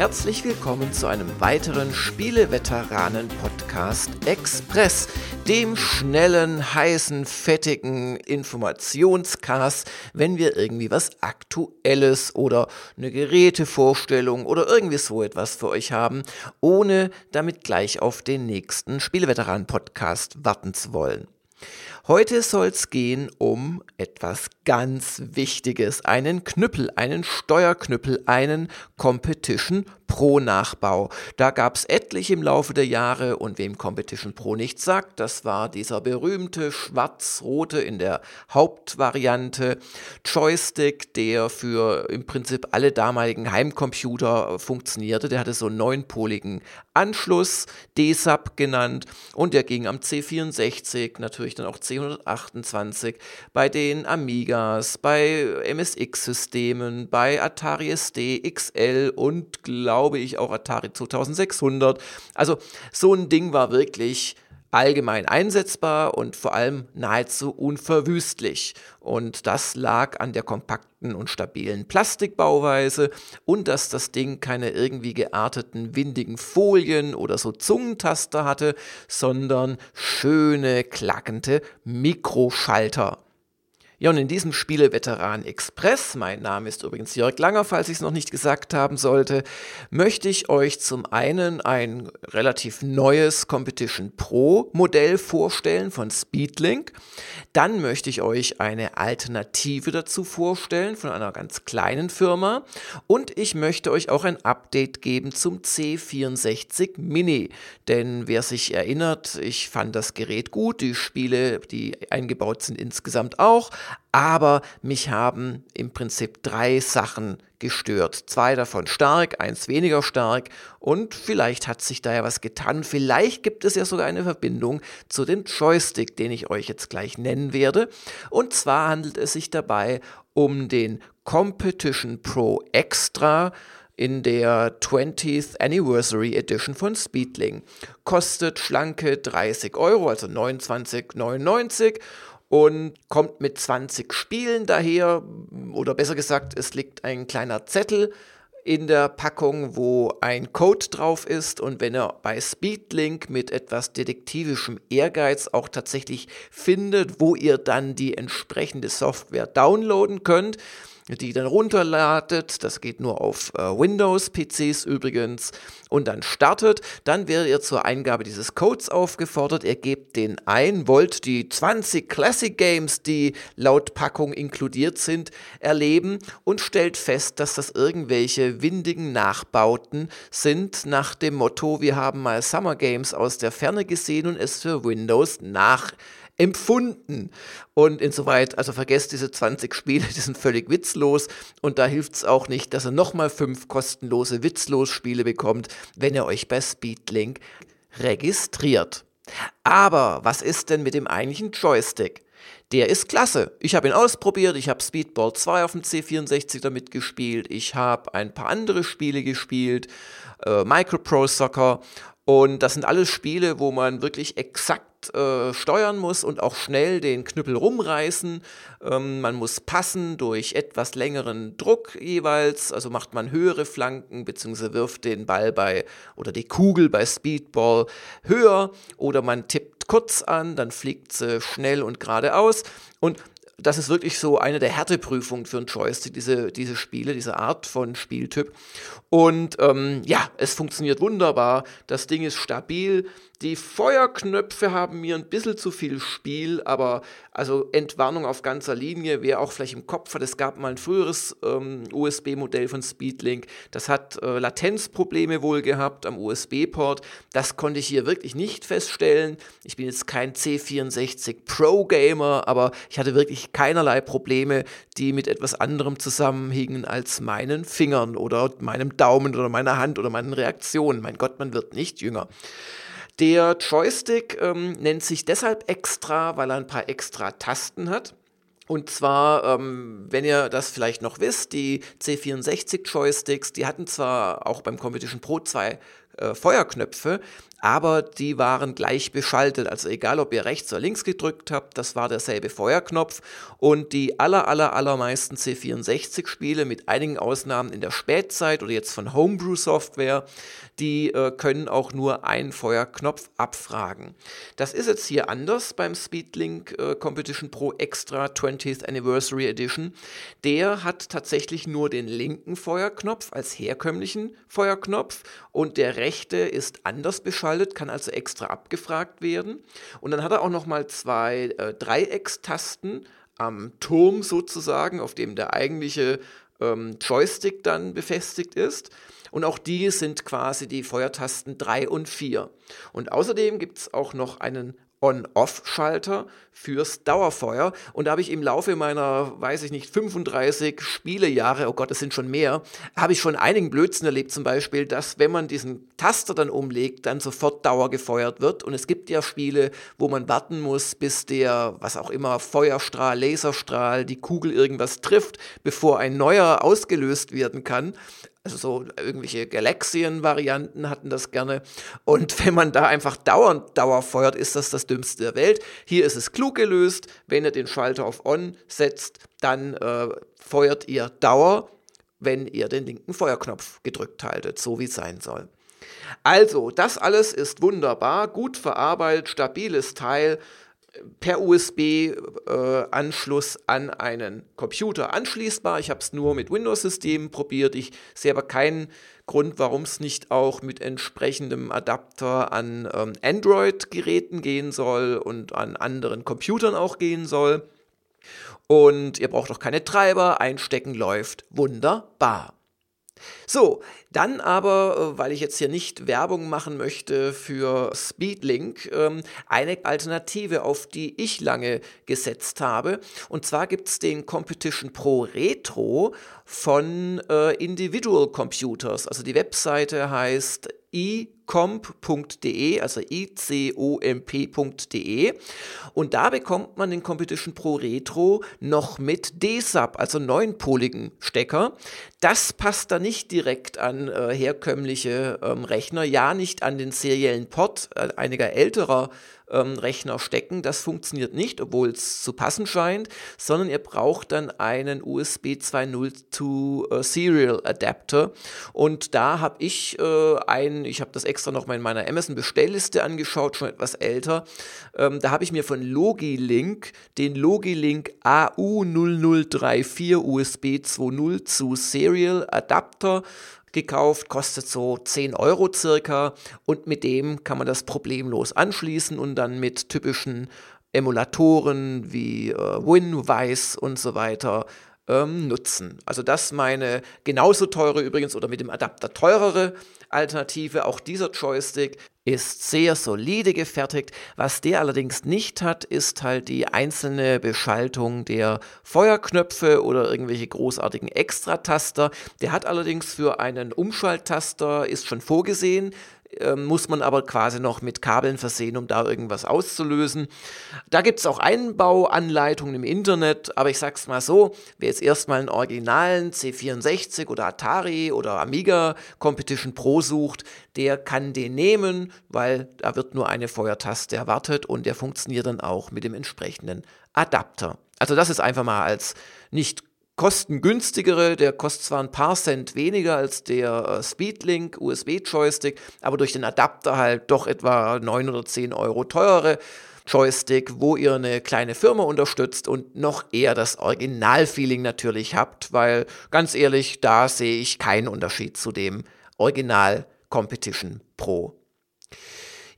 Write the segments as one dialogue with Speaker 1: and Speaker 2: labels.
Speaker 1: Herzlich willkommen zu einem weiteren Spieleveteranen-Podcast Express, dem schnellen, heißen, fettigen Informationscast, wenn wir irgendwie was Aktuelles oder eine Gerätevorstellung oder irgendwie so etwas für euch haben, ohne damit gleich auf den nächsten Spieleveteranen-Podcast warten zu wollen. Heute soll es gehen um etwas ganz Wichtiges, einen Knüppel, einen Steuerknüppel, einen Competition Pro-Nachbau. Da gab es etliche im Laufe der Jahre und wem Competition Pro nichts sagt, das war dieser berühmte schwarz-rote in der Hauptvariante Joystick, der für im Prinzip alle damaligen Heimcomputer funktionierte. Der hatte so einen neunpoligen Anschluss, DSAP genannt und der ging am C64, natürlich dann auch C128, bei den Amigas, bei MSX-Systemen, bei Atari ST, XL und glaube ich, auch Atari 2600. Also so ein Ding war wirklich allgemein einsetzbar und vor allem nahezu unverwüstlich. Und das lag an der kompakten und stabilen Plastikbauweise und dass das Ding keine irgendwie gearteten, windigen Folien oder so Zungentaster hatte, sondern schöne, klackende Mikroschalter. Ja, und in diesem Spieleveteran Express, mein Name ist übrigens Jörg Langer, falls ich es noch nicht gesagt haben sollte, möchte ich euch zum einen ein relativ neues Competition Pro Modell vorstellen von Speedlink. Dann möchte ich euch eine Alternative dazu vorstellen von einer ganz kleinen Firma. Und ich möchte euch auch ein Update geben zum C64 Mini. Denn wer sich erinnert, ich fand das Gerät gut, die Spiele, die eingebaut sind insgesamt auch. Aber mich haben im Prinzip drei Sachen gestört. Zwei davon stark, eins weniger stark und vielleicht hat sich da ja was getan. Vielleicht gibt es ja sogar eine Verbindung zu dem Joystick, den ich euch jetzt gleich nennen werde. Und zwar handelt es sich dabei um den Competition Pro Extra in der 20th Anniversary Edition von Speedling. Kostet schlanke 30 Euro, also 29,99 und kommt mit 20 Spielen daher, oder besser gesagt, es liegt ein kleiner Zettel in der Packung, wo ein Code drauf ist. Und wenn er bei Speedlink mit etwas detektivischem Ehrgeiz auch tatsächlich findet, wo ihr dann die entsprechende Software downloaden könnt, die dann runterladet. Das geht nur auf äh, Windows-PCs übrigens. Und dann startet. Dann werdet ihr zur Eingabe dieses Codes aufgefordert. Ihr gebt den ein, wollt die 20 Classic Games, die laut Packung inkludiert sind, erleben und stellt fest, dass das irgendwelche windigen Nachbauten sind nach dem Motto, wir haben mal Summer Games aus der Ferne gesehen und es für Windows nach empfunden. Und insoweit, also vergesst diese 20 Spiele, die sind völlig witzlos. Und da hilft es auch nicht, dass ihr nochmal fünf kostenlose Witzlos-Spiele bekommt, wenn ihr euch bei Speedlink registriert. Aber was ist denn mit dem eigentlichen Joystick? Der ist klasse. Ich habe ihn ausprobiert, ich habe Speedball 2 auf dem C64 damit gespielt, ich habe ein paar andere Spiele gespielt, äh, Micropro Soccer und das sind alles Spiele, wo man wirklich exakt äh, steuern muss und auch schnell den Knüppel rumreißen. Ähm, man muss passen durch etwas längeren Druck jeweils, also macht man höhere Flanken bzw. wirft den Ball bei oder die Kugel bei Speedball höher oder man tippt kurz an, dann fliegt sie schnell und geradeaus. Und das ist wirklich so eine der Härteprüfungen für einen Joystick, diese, diese Spiele, diese Art von Spieltyp. Und ähm, ja, es funktioniert wunderbar. Das Ding ist stabil. Die Feuerknöpfe haben mir ein bisschen zu viel Spiel, aber also Entwarnung auf ganzer Linie, wer auch vielleicht im Kopf hat, es gab mal ein früheres ähm, USB-Modell von Speedlink, das hat äh, Latenzprobleme wohl gehabt am USB-Port. Das konnte ich hier wirklich nicht feststellen. Ich bin jetzt kein C64 Pro-Gamer, aber ich hatte wirklich keinerlei Probleme, die mit etwas anderem zusammenhingen als meinen Fingern oder meinem Daumen oder meiner Hand oder meinen Reaktionen. Mein Gott, man wird nicht jünger. Der Joystick ähm, nennt sich deshalb extra, weil er ein paar extra Tasten hat. Und zwar, ähm, wenn ihr das vielleicht noch wisst, die C64 Joysticks, die hatten zwar auch beim Competition Pro zwei äh, Feuerknöpfe, aber die waren gleich beschaltet. Also egal, ob ihr rechts oder links gedrückt habt, das war derselbe Feuerknopf. Und die aller, aller, allermeisten C64-Spiele, mit einigen Ausnahmen in der Spätzeit oder jetzt von Homebrew-Software, die äh, können auch nur einen Feuerknopf abfragen. Das ist jetzt hier anders beim Speedlink äh, Competition Pro Extra 20th Anniversary Edition. Der hat tatsächlich nur den linken Feuerknopf als herkömmlichen Feuerknopf und der rechte ist anders beschaltet kann also extra abgefragt werden. Und dann hat er auch noch mal zwei äh, Dreieckstasten am Turm sozusagen, auf dem der eigentliche ähm, Joystick dann befestigt ist. Und auch die sind quasi die Feuertasten 3 und 4. Und außerdem gibt es auch noch einen On-Off-Schalter fürs Dauerfeuer. Und da habe ich im Laufe meiner, weiß ich nicht, 35 Spielejahre, oh Gott, das sind schon mehr, habe ich schon einigen Blödsinn erlebt, zum Beispiel, dass wenn man diesen Taster dann umlegt, dann sofort Dauer gefeuert wird. Und es gibt ja Spiele, wo man warten muss, bis der, was auch immer, Feuerstrahl, Laserstrahl, die Kugel irgendwas trifft, bevor ein neuer ausgelöst werden kann also so irgendwelche Galaxien-Varianten hatten das gerne. Und wenn man da einfach dauernd Dauer feuert, ist das das Dümmste der Welt. Hier ist es klug gelöst. Wenn ihr den Schalter auf On setzt, dann äh, feuert ihr Dauer, wenn ihr den linken Feuerknopf gedrückt haltet, so wie es sein soll. Also, das alles ist wunderbar, gut verarbeitet, stabiles Teil per USB-Anschluss äh, an einen Computer anschließbar. Ich habe es nur mit Windows-Systemen probiert. Ich sehe aber keinen Grund, warum es nicht auch mit entsprechendem Adapter an ähm, Android-Geräten gehen soll und an anderen Computern auch gehen soll. Und ihr braucht auch keine Treiber, einstecken läuft wunderbar. So, dann aber, äh, weil ich jetzt hier nicht Werbung machen möchte für Speedlink, ähm, eine Alternative, auf die ich lange gesetzt habe. Und zwar gibt es den Competition Pro Retro von äh, Individual Computers. Also die Webseite heißt icomp.de, also icomp.de. Und da bekommt man den Competition Pro Retro noch mit DSAP, also neunpoligen Stecker. Das passt da nicht direkt an äh, herkömmliche ähm, Rechner, ja nicht an den seriellen Port äh, einiger älterer ähm, Rechner stecken. Das funktioniert nicht, obwohl es zu passen scheint, sondern ihr braucht dann einen USB 2.0 to äh, Serial Adapter. Und da habe ich äh, einen, ich habe das extra noch mal in meiner Amazon Bestellliste angeschaut, schon etwas älter. Ähm, da habe ich mir von Logilink den Logilink AU0034 USB 2.0 zu Serial Adapter gekauft, kostet so 10 Euro circa und mit dem kann man das problemlos anschließen und dann mit typischen Emulatoren wie äh, WinVice und so weiter ähm, nutzen. Also das meine genauso teure übrigens oder mit dem Adapter teurere Alternative. Auch dieser Joystick ist sehr solide gefertigt. Was der allerdings nicht hat, ist halt die einzelne Beschaltung der Feuerknöpfe oder irgendwelche großartigen Extrataster. Der hat allerdings für einen Umschalttaster, ist schon vorgesehen, ähm, muss man aber quasi noch mit Kabeln versehen, um da irgendwas auszulösen. Da gibt es auch Einbauanleitungen im Internet, aber ich sag's mal so, wer jetzt erstmal einen originalen C64 oder Atari oder Amiga Competition Pro sucht, der kann den nehmen, weil da wird nur eine Feuertaste erwartet und der funktioniert dann auch mit dem entsprechenden Adapter. Also das ist einfach mal als nicht kostengünstigere, der kostet zwar ein paar Cent weniger als der äh, Speedlink USB-Joystick, aber durch den Adapter halt doch etwa 9 oder 10 Euro teurere Joystick, wo ihr eine kleine Firma unterstützt und noch eher das Original-Feeling natürlich habt, weil ganz ehrlich, da sehe ich keinen Unterschied zu dem Original Competition Pro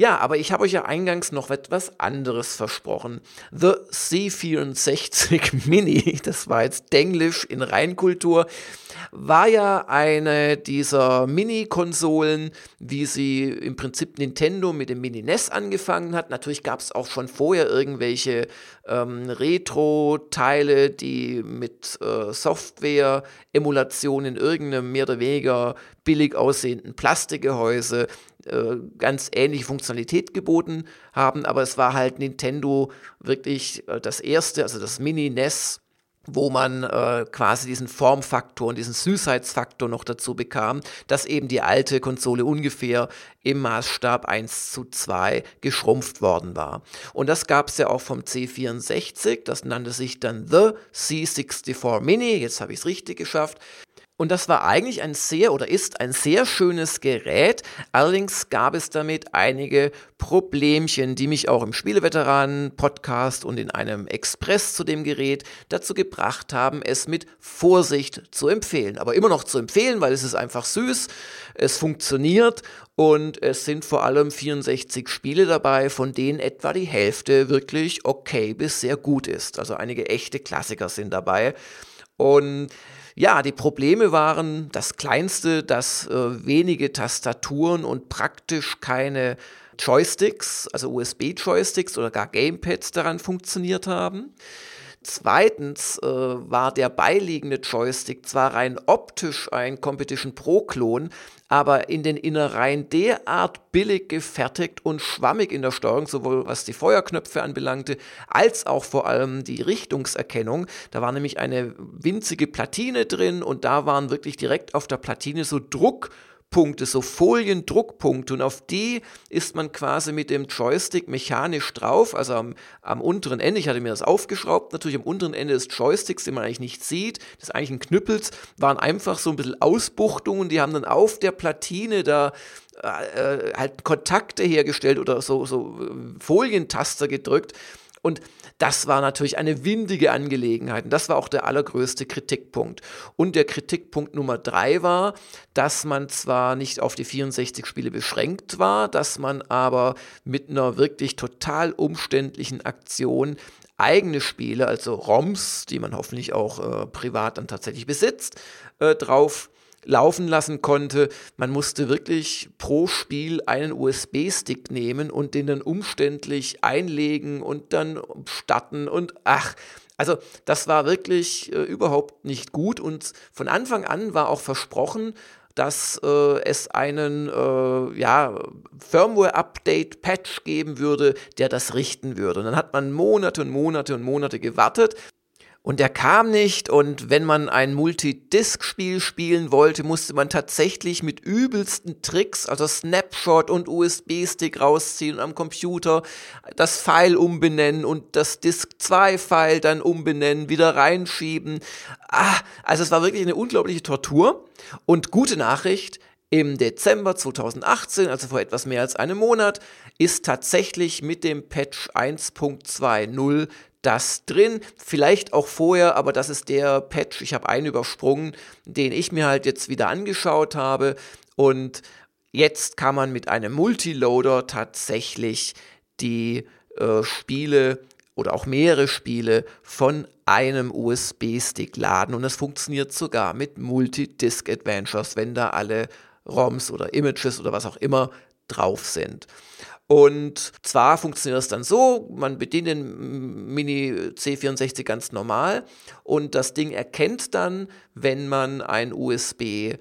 Speaker 1: ja, aber ich habe euch ja eingangs noch etwas anderes versprochen. The C64 Mini, das war jetzt Denglisch in Reinkultur, war ja eine dieser Mini-Konsolen, wie sie im Prinzip Nintendo mit dem Mini-NES angefangen hat. Natürlich gab es auch schon vorher irgendwelche ähm, Retro-Teile, die mit äh, Software-Emulation in irgendeinem mehr oder weniger billig aussehenden Plastikgehäuse äh, ganz ähnliche Funktionalität geboten haben, aber es war halt Nintendo wirklich äh, das erste, also das Mini-NES wo man äh, quasi diesen Formfaktor und diesen Süßheitsfaktor noch dazu bekam, dass eben die alte Konsole ungefähr im Maßstab 1 zu 2 geschrumpft worden war. Und das gab es ja auch vom C64, das nannte sich dann The C64 Mini, jetzt habe ich es richtig geschafft. Und das war eigentlich ein sehr oder ist ein sehr schönes Gerät. Allerdings gab es damit einige Problemchen, die mich auch im Spieleveteranen-Podcast und in einem Express zu dem Gerät dazu gebracht haben, es mit Vorsicht zu empfehlen. Aber immer noch zu empfehlen, weil es ist einfach süß, es funktioniert und es sind vor allem 64 Spiele dabei, von denen etwa die Hälfte wirklich okay bis sehr gut ist. Also einige echte Klassiker sind dabei. Und ja, die Probleme waren das kleinste, dass äh, wenige Tastaturen und praktisch keine Joysticks, also USB-Joysticks oder gar Gamepads daran funktioniert haben. Zweitens äh, war der beiliegende Joystick zwar rein optisch ein Competition Pro-Klon, aber in den Innereien derart billig gefertigt und schwammig in der Steuerung, sowohl was die Feuerknöpfe anbelangte, als auch vor allem die Richtungserkennung. Da war nämlich eine winzige Platine drin und da waren wirklich direkt auf der Platine so Druck Druckpunkte, so Foliendruckpunkte. Und auf die ist man quasi mit dem Joystick mechanisch drauf, also am, am unteren Ende, ich hatte mir das aufgeschraubt, natürlich am unteren Ende des Joysticks, den man eigentlich nicht sieht, das ist eigentlich ein Knüppels, waren einfach so ein bisschen Ausbuchtungen, die haben dann auf der Platine da äh, halt Kontakte hergestellt oder so, so äh, Folientaster gedrückt und das war natürlich eine windige Angelegenheit. Und das war auch der allergrößte Kritikpunkt. Und der Kritikpunkt Nummer drei war, dass man zwar nicht auf die 64 Spiele beschränkt war, dass man aber mit einer wirklich total umständlichen Aktion eigene Spiele, also ROMs, die man hoffentlich auch äh, privat dann tatsächlich besitzt, äh, drauf laufen lassen konnte. Man musste wirklich pro Spiel einen USB-Stick nehmen und den dann umständlich einlegen und dann starten und ach, also das war wirklich äh, überhaupt nicht gut und von Anfang an war auch versprochen, dass äh, es einen äh, ja, Firmware-Update-Patch geben würde, der das richten würde. Und dann hat man Monate und Monate und Monate gewartet und der kam nicht und wenn man ein Multidisc-Spiel spielen wollte, musste man tatsächlich mit übelsten Tricks, also Snapshot und USB-Stick rausziehen und am Computer das File umbenennen und das Disk 2-File dann umbenennen, wieder reinschieben. Ah, also es war wirklich eine unglaubliche Tortur. Und gute Nachricht, im Dezember 2018, also vor etwas mehr als einem Monat, ist tatsächlich mit dem Patch 1.20 das drin. Vielleicht auch vorher, aber das ist der Patch, ich habe einen übersprungen, den ich mir halt jetzt wieder angeschaut habe. Und jetzt kann man mit einem Multiloader tatsächlich die äh, Spiele oder auch mehrere Spiele von einem USB-Stick laden. Und es funktioniert sogar mit Multi-Disc-Adventures, wenn da alle ROMs oder Images oder was auch immer drauf sind. Und zwar funktioniert das dann so, man bedient den Mini C64 ganz normal und das Ding erkennt dann, wenn man ein USB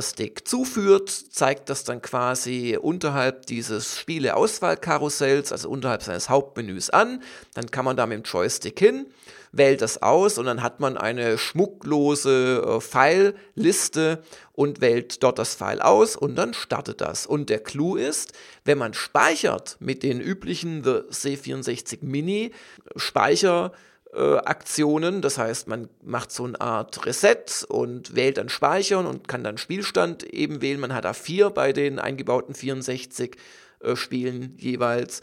Speaker 1: Stick zuführt, zeigt das dann quasi unterhalb dieses Spiele-Auswahlkarussells, also unterhalb seines Hauptmenüs an. Dann kann man da mit dem Joystick hin, wählt das aus und dann hat man eine schmucklose äh, File-Liste und wählt dort das File aus und dann startet das. Und der Clou ist, wenn man speichert mit den üblichen The C64 Mini Speicher äh, Aktionen. Das heißt, man macht so eine Art Reset und wählt dann Speichern und kann dann Spielstand eben wählen. Man hat A4 bei den eingebauten 64 äh, Spielen jeweils.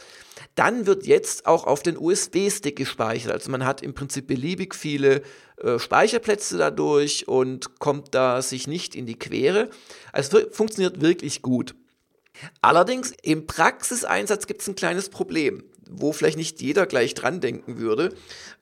Speaker 1: Dann wird jetzt auch auf den USB-Stick gespeichert. Also man hat im Prinzip beliebig viele äh, Speicherplätze dadurch und kommt da sich nicht in die Quere. Also es funktioniert wirklich gut. Allerdings im Praxiseinsatz gibt es ein kleines Problem wo vielleicht nicht jeder gleich dran denken würde.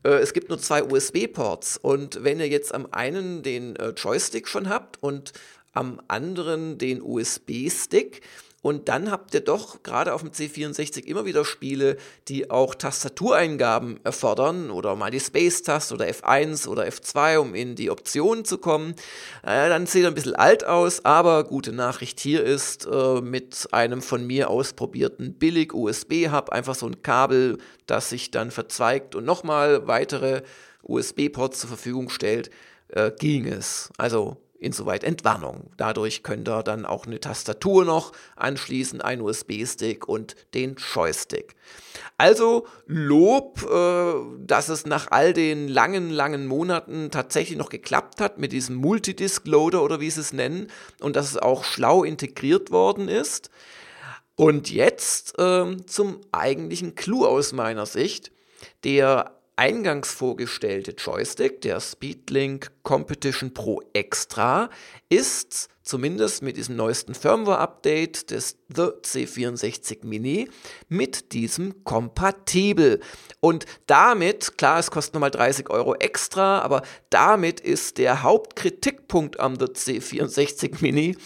Speaker 1: Äh, es gibt nur zwei USB-Ports und wenn ihr jetzt am einen den äh, Joystick schon habt und am anderen den USB-Stick Und dann habt ihr doch gerade auf dem C64 immer wieder Spiele, die auch Tastatureingaben erfordern oder mal die Space-Taste oder F1 oder F2, um in die Optionen zu kommen. Äh, dann sieht er ein bisschen alt aus, aber gute Nachricht hier ist, äh, mit einem von mir ausprobierten billig USB-Hub einfach so ein Kabel, das sich dann verzweigt und nochmal weitere USB-Ports zur Verfügung stellt, äh, ging es. Also insoweit Entwarnung. Dadurch könnt ihr dann auch eine Tastatur noch anschließen, einen USB-Stick und den Joystick. Also Lob, äh, dass es nach all den langen, langen Monaten tatsächlich noch geklappt hat mit diesem Multidisc-Loader oder wie sie es nennen und dass es auch schlau integriert worden ist. Und jetzt äh, zum eigentlichen Clou aus meiner Sicht. Der eingangs vorgestellte Joystick, der Speedlink Competition Pro Extra, ist zumindest mit diesem neuesten Firmware-Update des The C64 Mini mit diesem kompatibel. Und damit, klar, es kostet nochmal 30 Euro extra, aber damit ist der Hauptkritikpunkt am The C64 Mini,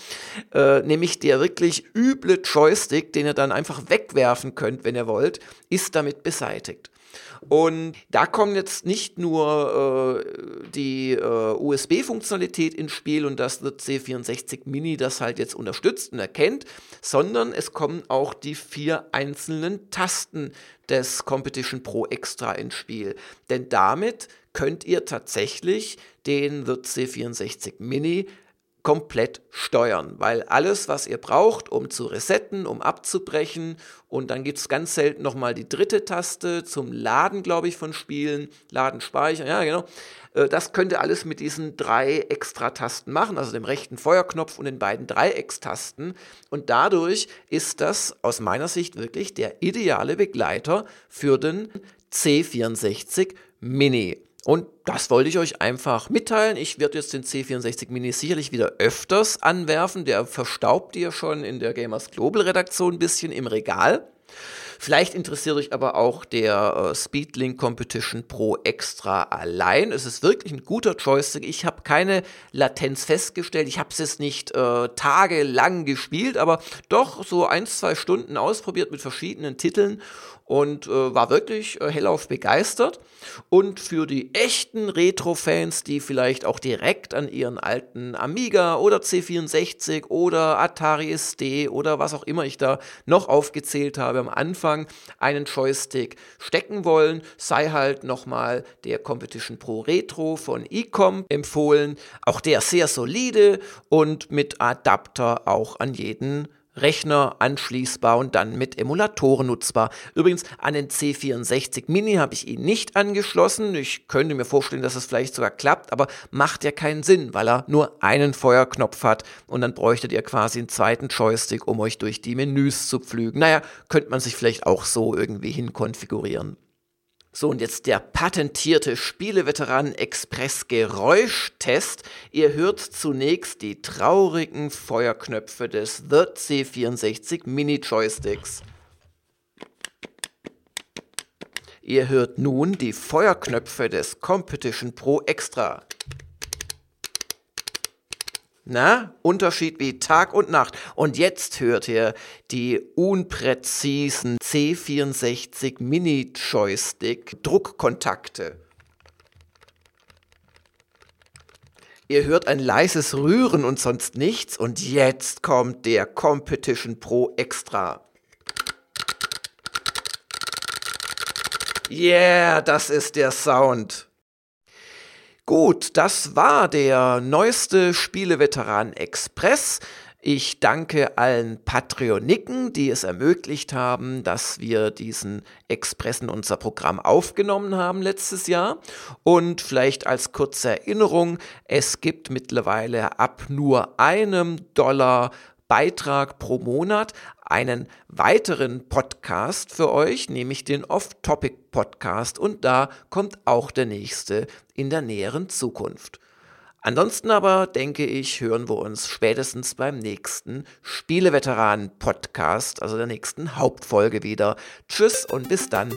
Speaker 1: äh, nämlich der wirklich üble Joystick, den ihr dann einfach wegwerfen könnt, wenn ihr wollt, ist damit beseitigt. Und da kommt jetzt nicht nur äh, die äh, USB-Funktionalität ins Spiel und das wird C64 Mini das halt jetzt unterstützt und erkennt, sondern es kommen auch die vier einzelnen Tasten des Competition Pro Extra ins Spiel. Denn damit könnt ihr tatsächlich den Wirt C64 Mini komplett steuern, weil alles, was ihr braucht, um zu resetten, um abzubrechen und dann gibt es ganz selten nochmal die dritte Taste zum Laden, glaube ich, von Spielen, Laden, Speichern, ja genau, äh, das könnt ihr alles mit diesen drei Extra-Tasten machen, also dem rechten Feuerknopf und den beiden Dreieckstasten und dadurch ist das aus meiner Sicht wirklich der ideale Begleiter für den C64 Mini. Und das wollte ich euch einfach mitteilen. Ich werde jetzt den C64 Mini sicherlich wieder öfters anwerfen. Der verstaubt ihr schon in der Gamers Global Redaktion ein bisschen im Regal. Vielleicht interessiert euch aber auch der äh, Speedlink Competition Pro Extra allein. Es ist wirklich ein guter Joystick. Ich habe keine Latenz festgestellt. Ich habe es jetzt nicht äh, tagelang gespielt, aber doch so ein, zwei Stunden ausprobiert mit verschiedenen Titeln und äh, war wirklich äh, hellauf begeistert. Und für die echten Retro-Fans, die vielleicht auch direkt an ihren alten Amiga oder C64 oder Atari ST oder was auch immer ich da noch aufgezählt habe am Anfang, einen Joystick stecken wollen, sei halt nochmal der Competition Pro Retro von Ecom empfohlen. Auch der sehr solide und mit Adapter auch an jeden Rechner anschließbar und dann mit Emulatoren nutzbar. Übrigens an den C64 Mini habe ich ihn nicht angeschlossen. Ich könnte mir vorstellen, dass es vielleicht sogar klappt, aber macht ja keinen Sinn, weil er nur einen Feuerknopf hat und dann bräuchtet ihr quasi einen zweiten Joystick, um euch durch die Menüs zu pflügen. Naja, könnte man sich vielleicht auch so irgendwie hinkonfigurieren. So, und jetzt der patentierte Spieleveteran Express Geräuschtest. Ihr hört zunächst die traurigen Feuerknöpfe des The C64 Mini Joysticks. Ihr hört nun die Feuerknöpfe des Competition Pro Extra. Na, Unterschied wie Tag und Nacht. Und jetzt hört ihr die unpräzisen C64 Mini Joystick Druckkontakte. Ihr hört ein leises Rühren und sonst nichts. Und jetzt kommt der Competition Pro Extra. Yeah, das ist der Sound. Gut, das war der neueste Spieleveteran Express. Ich danke allen Patreoniken, die es ermöglicht haben, dass wir diesen Express in unser Programm aufgenommen haben letztes Jahr. Und vielleicht als kurze Erinnerung, es gibt mittlerweile ab nur einem Dollar Beitrag pro Monat einen weiteren Podcast für euch, nämlich den Off-Topic Podcast. Und da kommt auch der nächste in der näheren Zukunft. Ansonsten aber denke ich, hören wir uns spätestens beim nächsten Spieleveteranen-Podcast, also der nächsten Hauptfolge wieder. Tschüss und bis dann.